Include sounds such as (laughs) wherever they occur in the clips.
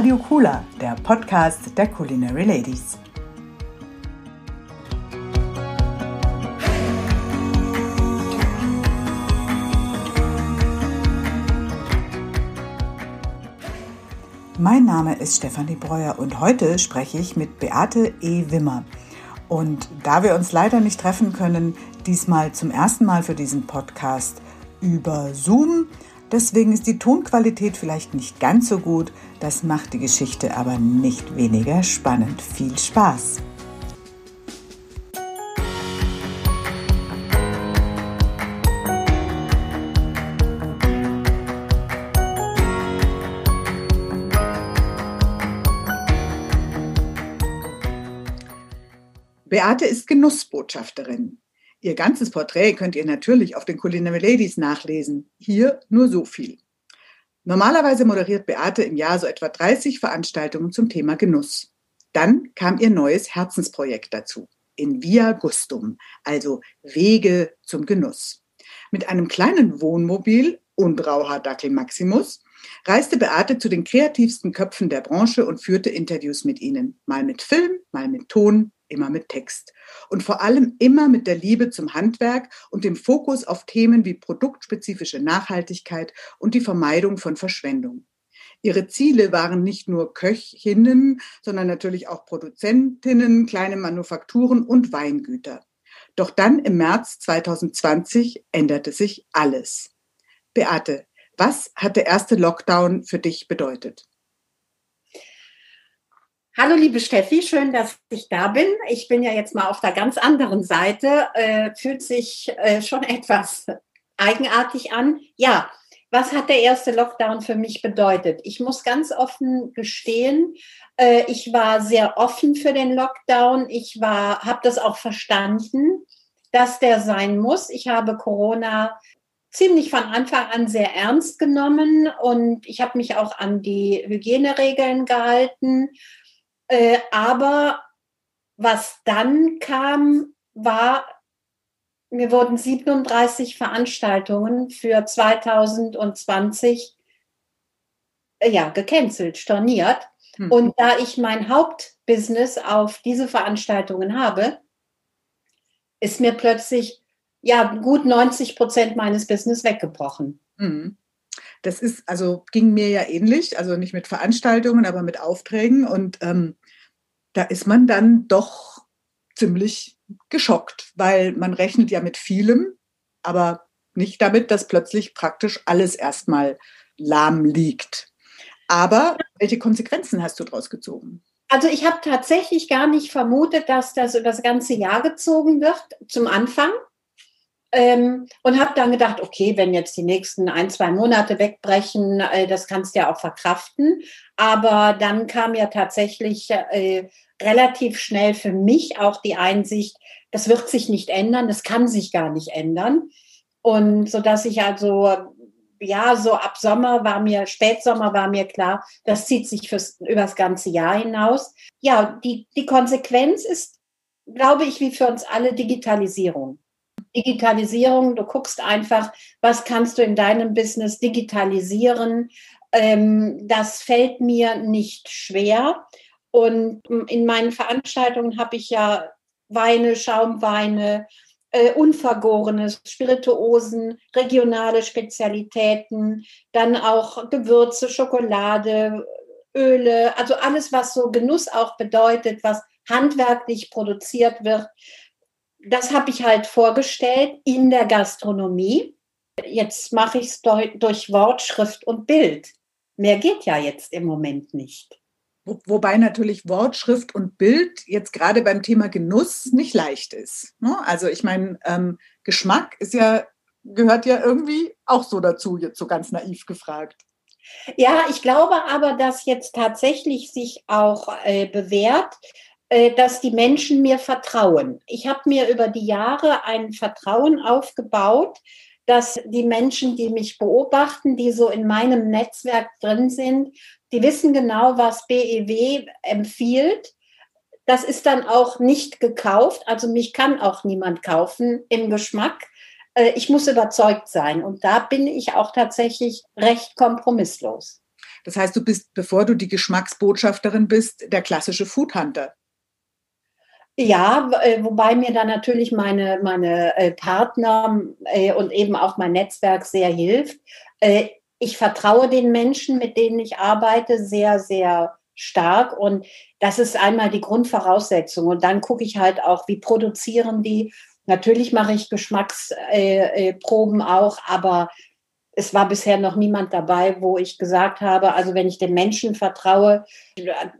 Radio Kula, der Podcast der Culinary Ladies. Mein Name ist Stefanie Breuer und heute spreche ich mit Beate E. Wimmer. Und da wir uns leider nicht treffen können, diesmal zum ersten Mal für diesen Podcast über Zoom, deswegen ist die Tonqualität vielleicht nicht ganz so gut, das macht die Geschichte aber nicht weniger spannend. Viel Spaß! Beate ist Genussbotschafterin. Ihr ganzes Porträt könnt ihr natürlich auf den Culinary Ladies nachlesen. Hier nur so viel. Normalerweise moderiert Beate im Jahr so etwa 30 Veranstaltungen zum Thema Genuss. Dann kam ihr neues Herzensprojekt dazu. In Via Gustum, also Wege zum Genuss. Mit einem kleinen Wohnmobil und Rauhaardackel Maximus reiste Beate zu den kreativsten Köpfen der Branche und führte Interviews mit ihnen. Mal mit Film, mal mit Ton, immer mit Text. Und vor allem immer mit der Liebe zum Handwerk und dem Fokus auf Themen wie produktspezifische Nachhaltigkeit und die Vermeidung von Verschwendung. Ihre Ziele waren nicht nur Köchinnen, sondern natürlich auch Produzentinnen, kleine Manufakturen und Weingüter. Doch dann im März 2020 änderte sich alles. Beate, was hat der erste Lockdown für dich bedeutet? Hallo liebe Steffi, schön, dass ich da bin. Ich bin ja jetzt mal auf der ganz anderen Seite. Äh, fühlt sich äh, schon etwas eigenartig an. Ja, was hat der erste Lockdown für mich bedeutet? Ich muss ganz offen gestehen, äh, ich war sehr offen für den Lockdown. Ich war, habe das auch verstanden, dass der sein muss. Ich habe Corona ziemlich von Anfang an sehr ernst genommen und ich habe mich auch an die Hygieneregeln gehalten äh, aber was dann kam, war, mir wurden 37 Veranstaltungen für 2020 äh, ja, gecancelt, storniert. Hm. Und da ich mein Hauptbusiness auf diese Veranstaltungen habe, ist mir plötzlich ja gut 90 Prozent meines Business weggebrochen. Hm. Das ist, also ging mir ja ähnlich, also nicht mit Veranstaltungen, aber mit Aufträgen. Und ähm, da ist man dann doch ziemlich geschockt, weil man rechnet ja mit vielem, aber nicht damit, dass plötzlich praktisch alles erstmal lahm liegt. Aber welche Konsequenzen hast du daraus gezogen? Also ich habe tatsächlich gar nicht vermutet, dass das über das ganze Jahr gezogen wird, zum Anfang. Ähm, und habe dann gedacht, okay, wenn jetzt die nächsten ein, zwei Monate wegbrechen, äh, das kannst du ja auch verkraften. Aber dann kam ja tatsächlich äh, relativ schnell für mich auch die Einsicht, das wird sich nicht ändern, das kann sich gar nicht ändern. Und so dass ich also ja, so ab Sommer war mir, Spätsommer war mir klar, das zieht sich fürs, über das ganze Jahr hinaus. Ja, die, die Konsequenz ist, glaube ich, wie für uns alle Digitalisierung. Digitalisierung, du guckst einfach, was kannst du in deinem Business digitalisieren. Ähm, das fällt mir nicht schwer. Und in meinen Veranstaltungen habe ich ja Weine, Schaumweine, äh, unvergorene Spirituosen, regionale Spezialitäten, dann auch Gewürze, Schokolade, Öle, also alles, was so Genuss auch bedeutet, was handwerklich produziert wird, das habe ich halt vorgestellt in der Gastronomie. Jetzt mache ich es durch, Wort, Schrift und Bild. Mehr geht ja jetzt im Moment nicht. wobei natürlich Wort, Schrift und Bild jetzt gerade beim Thema Genuss nicht leicht ist. Ne? Also ich meine, ähm, Geschmack ist ja, gehört ja irgendwie auch so dazu, jetzt so ganz naiv gefragt. Ja, ich glaube aber, dass jetzt tatsächlich sich auch äh, bewährt, äh, dass die Menschen mir vertrauen. Ich habe mir über die Jahre ein Vertrauen aufgebaut, dass die Menschen, die mich beobachten, die so in meinem Netzwerk drin sind, die wissen genau, was BEW empfiehlt. Das ist dann auch nicht gekauft, also mich kann auch niemand kaufen im Geschmack. Äh, ich muss überzeugt sein und da bin ich auch tatsächlich recht kompromisslos. Das heißt, du bist, bevor du die Geschmacksbotschafterin bist, der klassische Foodhunter. Ja, äh, wobei mir da natürlich meine, meine äh, Partner äh, und eben auch mein Netzwerk sehr hilft. Ich vertraue den Menschen, mit denen ich arbeite, sehr, sehr stark. Und das ist einmal die Grundvoraussetzung. Und dann gucke ich halt auch, wie produzieren die. Natürlich mache ich Geschmacksproben auch, aber es war bisher noch niemand dabei, wo ich gesagt habe, also wenn ich dem Menschen vertraue,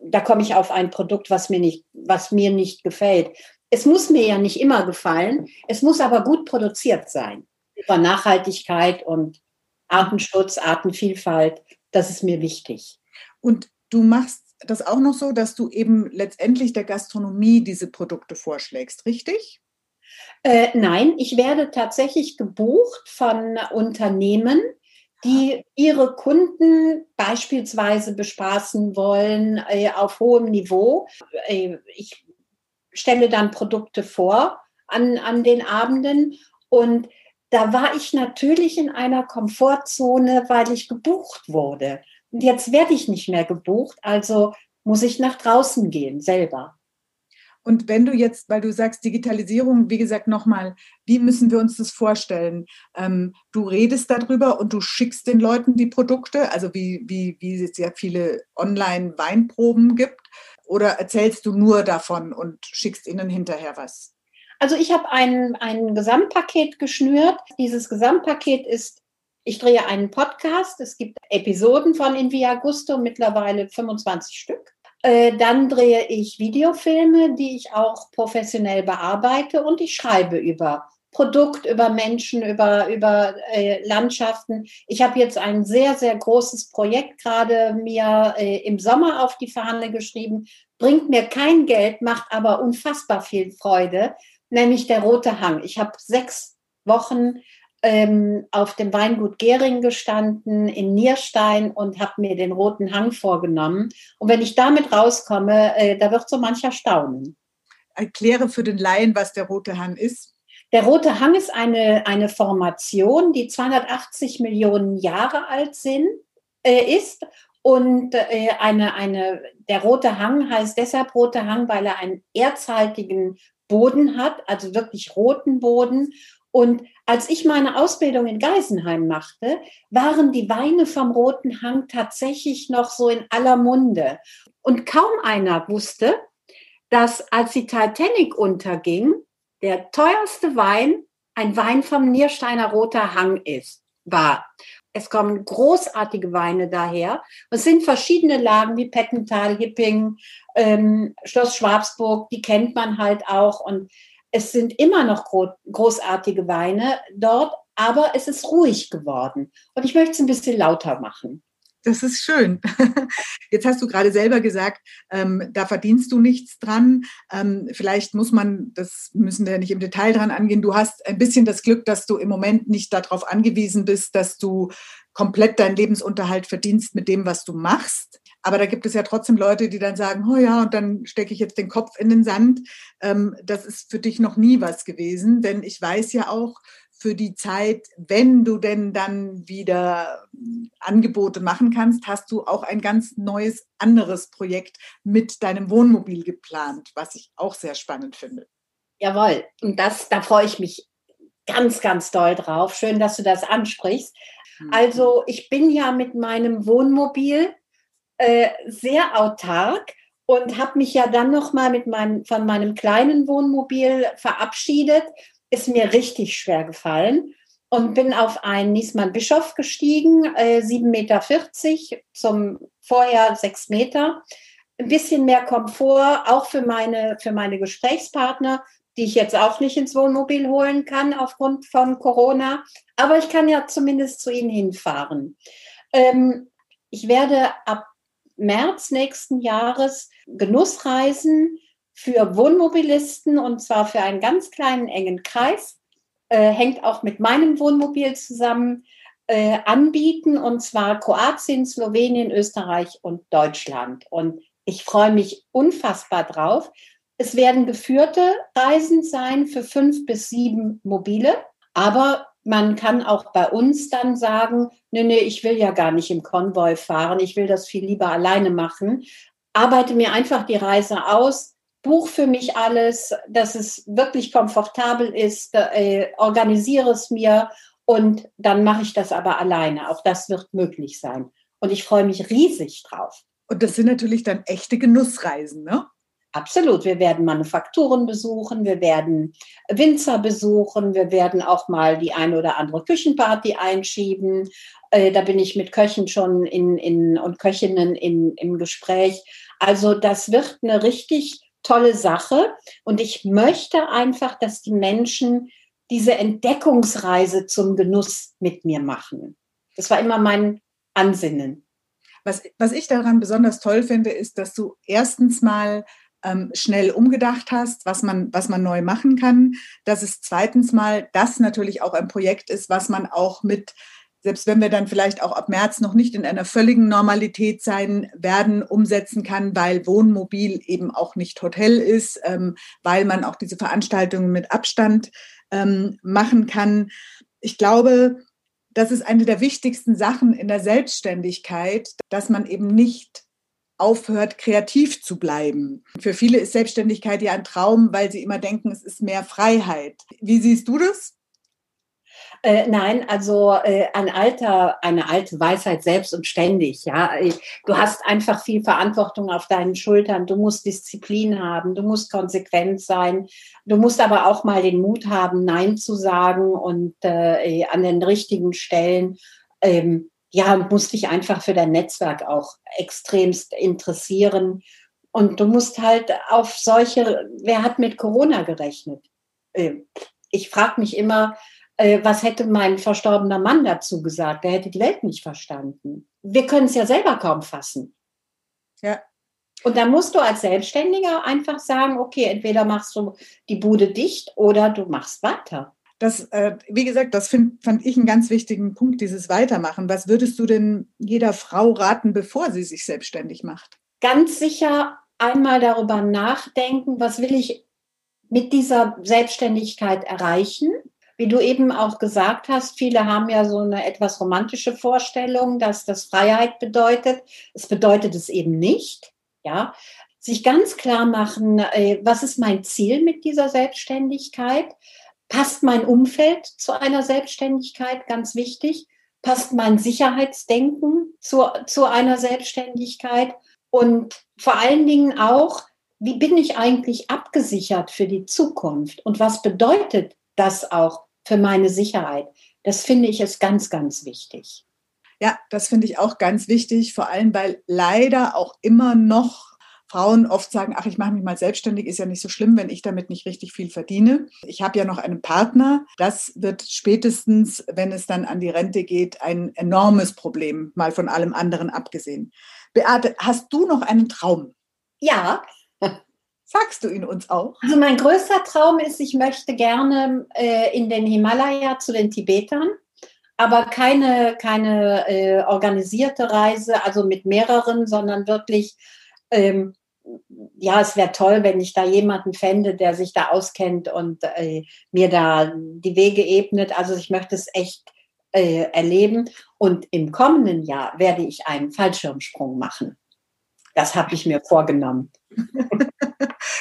da komme ich auf ein Produkt, was mir nicht, was mir nicht gefällt. Es muss mir ja nicht immer gefallen, es muss aber gut produziert sein. Über Nachhaltigkeit und Artenschutz, Artenvielfalt, das ist mir wichtig. Und du machst das auch noch so, dass du eben letztendlich der Gastronomie diese Produkte vorschlägst, richtig? Äh, nein, ich werde tatsächlich gebucht von Unternehmen, die ihre Kunden beispielsweise bespaßen wollen äh, auf hohem Niveau. Äh, ich stelle dann Produkte vor an, an den Abenden und da war ich natürlich in einer Komfortzone, weil ich gebucht wurde. Und jetzt werde ich nicht mehr gebucht, also muss ich nach draußen gehen selber. Und wenn du jetzt, weil du sagst Digitalisierung, wie gesagt nochmal, wie müssen wir uns das vorstellen? Ähm, du redest darüber und du schickst den Leuten die Produkte, also wie, wie, wie es ja viele Online-Weinproben gibt, oder erzählst du nur davon und schickst ihnen hinterher was? Also ich habe ein, ein Gesamtpaket geschnürt. Dieses Gesamtpaket ist, ich drehe einen Podcast. Es gibt Episoden von Invia Gusto, mittlerweile 25 Stück. Äh, dann drehe ich Videofilme, die ich auch professionell bearbeite und ich schreibe über Produkt, über Menschen, über, über äh, Landschaften. Ich habe jetzt ein sehr, sehr großes Projekt gerade mir äh, im Sommer auf die Fahne geschrieben. Bringt mir kein Geld, macht aber unfassbar viel Freude, nämlich der Rote Hang. Ich habe sechs Wochen ähm, auf dem Weingut Gering gestanden in Nierstein und habe mir den roten Hang vorgenommen. Und wenn ich damit rauskomme, äh, da wird so mancher staunen. Erkläre für den Laien, was der rote Hang ist. Der rote Hang ist eine, eine Formation, die 280 Millionen Jahre alt sind, äh, ist. Und äh, eine, eine, der rote Hang heißt deshalb roter Hang, weil er einen erzhaltigen Boden hat, also wirklich roten Boden und als ich meine Ausbildung in Geisenheim machte, waren die Weine vom Roten Hang tatsächlich noch so in aller Munde. Und kaum einer wusste, dass als die Titanic unterging, der teuerste Wein ein Wein vom Niersteiner Roter Hang ist, war. Es kommen großartige Weine daher. Es sind verschiedene Lagen wie Pettental, Hipping, ähm, Schloss Schwabsburg, die kennt man halt auch. Und es sind immer noch großartige Weine dort, aber es ist ruhig geworden. Und ich möchte es ein bisschen lauter machen. Das ist schön. (laughs) Jetzt hast du gerade selber gesagt, ähm, da verdienst du nichts dran. Ähm, vielleicht muss man, das müssen wir nicht im Detail dran angehen. Du hast ein bisschen das Glück, dass du im Moment nicht darauf angewiesen bist, dass du komplett deinen Lebensunterhalt verdienst mit dem, was du machst. Aber da gibt es ja trotzdem Leute, die dann sagen, oh ja, und dann stecke ich jetzt den Kopf in den Sand. Ähm, das ist für dich noch nie was gewesen, denn ich weiß ja auch, für die Zeit, wenn du denn dann wieder Angebote machen kannst, hast du auch ein ganz neues, anderes Projekt mit deinem Wohnmobil geplant, was ich auch sehr spannend finde. Jawohl, und das, da freue ich mich ganz, ganz doll drauf. Schön, dass du das ansprichst. Mhm. Also ich bin ja mit meinem Wohnmobil äh, sehr autark und habe mich ja dann noch mal mit meinem, von meinem kleinen Wohnmobil verabschiedet. Ist mir richtig schwer gefallen und bin auf einen Niesmann Bischof gestiegen, äh, 7,40 Meter zum vorher 6 Meter. Ein bisschen mehr Komfort, auch für meine, für meine Gesprächspartner, die ich jetzt auch nicht ins Wohnmobil holen kann aufgrund von Corona. Aber ich kann ja zumindest zu ihnen hinfahren. Ähm, ich werde ab März nächsten Jahres Genussreisen für Wohnmobilisten und zwar für einen ganz kleinen, engen Kreis. Äh, hängt auch mit meinem Wohnmobil zusammen äh, anbieten und zwar Kroatien, Slowenien, Österreich und Deutschland. Und ich freue mich unfassbar drauf. Es werden geführte Reisen sein für fünf bis sieben Mobile, aber Man kann auch bei uns dann sagen, nee, nee, ich will ja gar nicht im Konvoi fahren, ich will das viel lieber alleine machen. Arbeite mir einfach die Reise aus, buch für mich alles, dass es wirklich komfortabel ist, äh, organisiere es mir und dann mache ich das aber alleine. Auch das wird möglich sein. Und ich freue mich riesig drauf. Und das sind natürlich dann echte Genussreisen, ne? Absolut. Wir werden Manufakturen besuchen, wir werden Winzer besuchen, wir werden auch mal die eine oder andere Küchenparty einschieben. Äh, da bin ich mit Köchen schon in, in, und Köchinnen in, im Gespräch. Also das wird eine richtig tolle Sache. Und ich möchte einfach, dass die Menschen diese Entdeckungsreise zum Genuss mit mir machen. Das war immer mein Ansinnen. Was, was ich daran besonders toll finde, ist, dass du erstens mal ähm, schnell umgedacht hast, was man, was man neu machen kann. Dass es zweitens mal das natürlich auch ein Projekt ist, was man auch mit, selbst wenn wir dann vielleicht auch ab März noch nicht in einer völligen Normalität sein werden, umsetzen kann, weil Wohnmobil eben auch nicht Hotel ist, ähm, weil man auch diese Veranstaltungen mit Abstand ähm, machen kann. Ich glaube, das ist eine der wichtigsten Sachen in der Selbstständigkeit, dass man eben nicht aufhört, kreativ zu bleiben. Für viele ist Selbstständigkeit ja ein Traum, weil sie immer denken, es ist mehr Freiheit. Wie siehst du das? Äh, nein, also äh, ein alter, eine alte Weisheit selbst und ständig. Ja, du hast einfach viel Verantwortung auf deinen Schultern. Du musst Disziplin haben. Du musst konsequent sein. Du musst aber auch mal den Mut haben, Nein zu sagen und äh, an den richtigen Stellen. Ähm, ja, musst dich einfach für dein Netzwerk auch extremst interessieren. Und du musst halt auf solche, wer hat mit Corona gerechnet? Ähm, ich frage mich immer, äh, was hätte mein verstorbener Mann dazu gesagt? Der hätte die Welt nicht verstanden. Wir können es ja selber kaum fassen. Ja. Und da musst du als Selbstständiger einfach sagen, okay, entweder machst du die Bude dicht oder du machst weiter. Das, äh, wie gesagt, das find, fand ich einen ganz wichtigen Punkt, dieses Weitermachen. Was würdest du denn jeder Frau raten, bevor sie sich selbstständig macht? Ganz sicher einmal darüber nachdenken, was will ich mit dieser Selbstständigkeit erreichen? wie du eben auch gesagt hast, viele haben ja so eine etwas romantische Vorstellung, dass das Freiheit bedeutet. Es bedeutet es eben nicht. Ja, sich ganz klar machen, äh, was ist mein Ziel mit dieser Selbstständigkeit? Passt mein Umfeld zu einer Selbstständigkeit? Ganz wichtig. Passt mein Sicherheitsdenken zu, zu einer Selbstständigkeit? Und vor allen Dingen auch, wie bin ich eigentlich abgesichert für die Zukunft? Und was bedeutet das auch für meine Sicherheit. Das finde ich ist ganz, ganz wichtig. Ja, das finde ich auch ganz wichtig, vor allem weil leider auch immer noch Frauen oft sagen, ach, ich mache mich mal selbstständig, ist ja nicht so schlimm, wenn ich damit nicht richtig viel verdiene. Ich habe ja noch einen Partner. Das wird spätestens, wenn es dann an die Rente geht, ein enormes Problem, mal von allem anderen abgesehen. Beate, hast du noch einen Traum? Ja, (laughs) Sagst du ihn uns auch? Also mein größter Traum ist, ich möchte gerne äh, in den Himalaya zu den Tibetern, aber keine, keine äh, organisierte Reise, also mit mehreren, sondern wirklich, ähm, ja, es wäre toll, wenn ich da jemanden fände, der sich da auskennt und äh, mir da die Wege ebnet. Also ich möchte es echt äh, erleben. Und im kommenden Jahr werde ich einen Fallschirmsprung machen. Das habe ich mir vorgenommen. (laughs)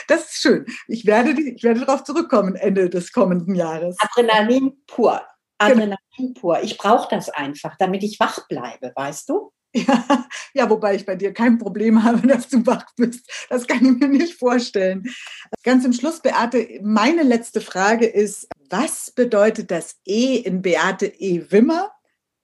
Das ist schön. Ich werde, ich werde darauf zurückkommen Ende des kommenden Jahres. Adrenalin pur. Genau. Adrenalin pur. Ich brauche das einfach, damit ich wach bleibe, weißt du? Ja, ja, wobei ich bei dir kein Problem habe, (laughs) dass du wach bist. Das kann ich mir nicht vorstellen. Ganz zum Schluss, Beate, meine letzte Frage ist, was bedeutet das E in Beate E. Wimmer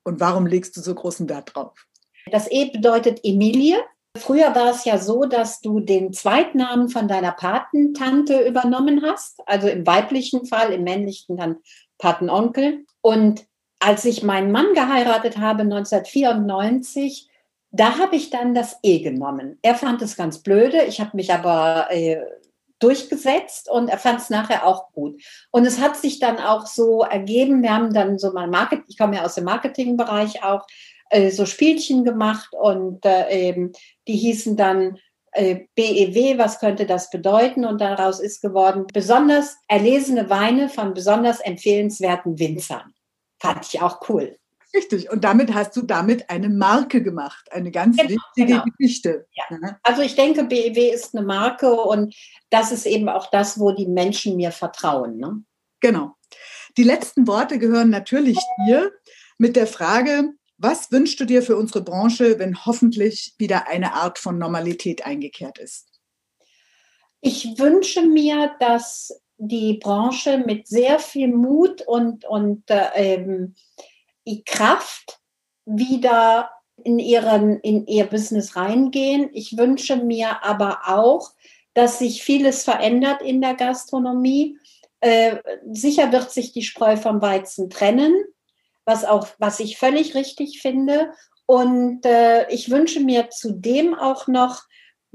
und warum legst du so großen Wert drauf? Das E bedeutet Emilie Früher war es ja so, dass du den Zweitnamen von deiner Patentante übernommen hast, also im weiblichen Fall, im männlichen dann Patenonkel. Und als ich meinen Mann geheiratet habe 1994, da habe ich dann das E genommen. Er fand es ganz blöde, ich habe mich aber äh, durchgesetzt und er fand es nachher auch gut. Und es hat sich dann auch so ergeben, wir haben dann so mal Marketing, ich komme ja aus dem Marketingbereich auch, äh, so Spielchen gemacht und äh, eben, die hießen dann äh, BEW, was könnte das bedeuten? Und daraus ist geworden besonders erlesene Weine von besonders empfehlenswerten Winzern. Fand ich auch cool. Richtig. Und damit hast du damit eine Marke gemacht, eine ganz genau, wichtige genau. Geschichte. Ja. Also ich denke, BEW ist eine Marke und das ist eben auch das, wo die Menschen mir vertrauen. Ne? Genau. Die letzten Worte gehören natürlich dir mit der Frage, was wünschst du dir für unsere Branche, wenn hoffentlich wieder eine Art von Normalität eingekehrt ist? Ich wünsche mir, dass die Branche mit sehr viel Mut und, und äh, ähm, Kraft wieder in, ihren, in ihr Business reingehen. Ich wünsche mir aber auch, dass sich vieles verändert in der Gastronomie. Äh, sicher wird sich die Spreu vom Weizen trennen, was auch, was ich völlig richtig finde. Und äh, ich wünsche mir zudem auch noch,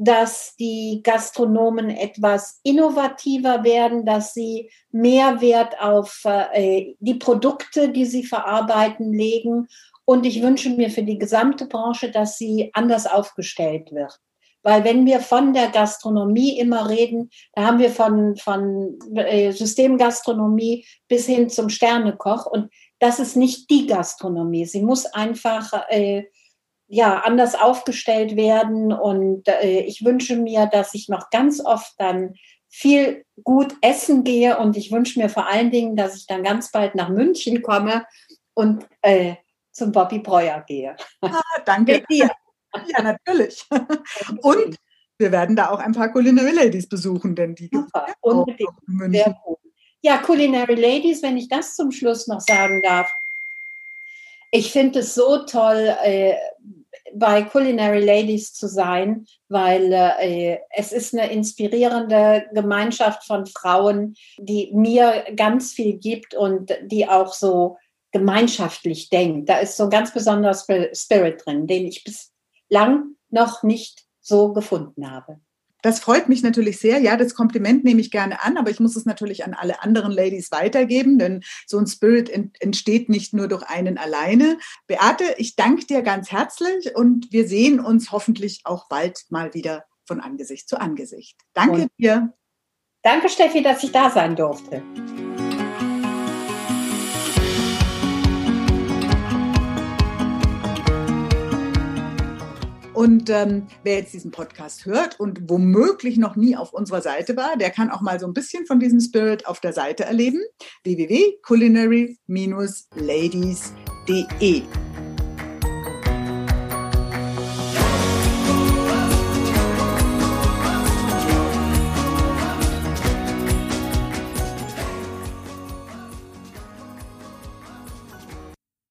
dass die Gastronomen etwas innovativer werden, dass sie mehr Wert auf äh, die Produkte, die sie verarbeiten, legen. Und ich wünsche mir für die gesamte Branche, dass sie anders aufgestellt wird. Weil wenn wir von der Gastronomie immer reden, da haben wir von, von äh, Systemgastronomie bis hin zum Sternekoch. Und das ist nicht die Gastronomie. Sie muss einfach äh, ja, anders aufgestellt werden. Und äh, ich wünsche mir, dass ich noch ganz oft dann viel gut essen gehe und ich wünsche mir vor allen Dingen, dass ich dann ganz bald nach München komme und äh, zum Bobby Breuer gehe. Ah, danke dir. Ja, natürlich. Und wir werden da auch ein paar Culinary Ladies besuchen, denn die es unbedingt. Sehr gut. Ja, Culinary Ladies, wenn ich das zum Schluss noch sagen darf. Ich finde es so toll, äh, bei Culinary Ladies zu sein, weil äh, es ist eine inspirierende Gemeinschaft von Frauen, die mir ganz viel gibt und die auch so gemeinschaftlich denkt. Da ist so ein ganz besonderer Spirit drin, den ich bislang noch nicht so gefunden habe. Das freut mich natürlich sehr. Ja, das Kompliment nehme ich gerne an, aber ich muss es natürlich an alle anderen Ladies weitergeben, denn so ein Spirit entsteht nicht nur durch einen alleine. Beate, ich danke dir ganz herzlich und wir sehen uns hoffentlich auch bald mal wieder von Angesicht zu Angesicht. Danke und dir. Danke, Steffi, dass ich da sein durfte. Und ähm, wer jetzt diesen Podcast hört und womöglich noch nie auf unserer Seite war, der kann auch mal so ein bisschen von diesem Spirit auf der Seite erleben. www.culinary-ladies.de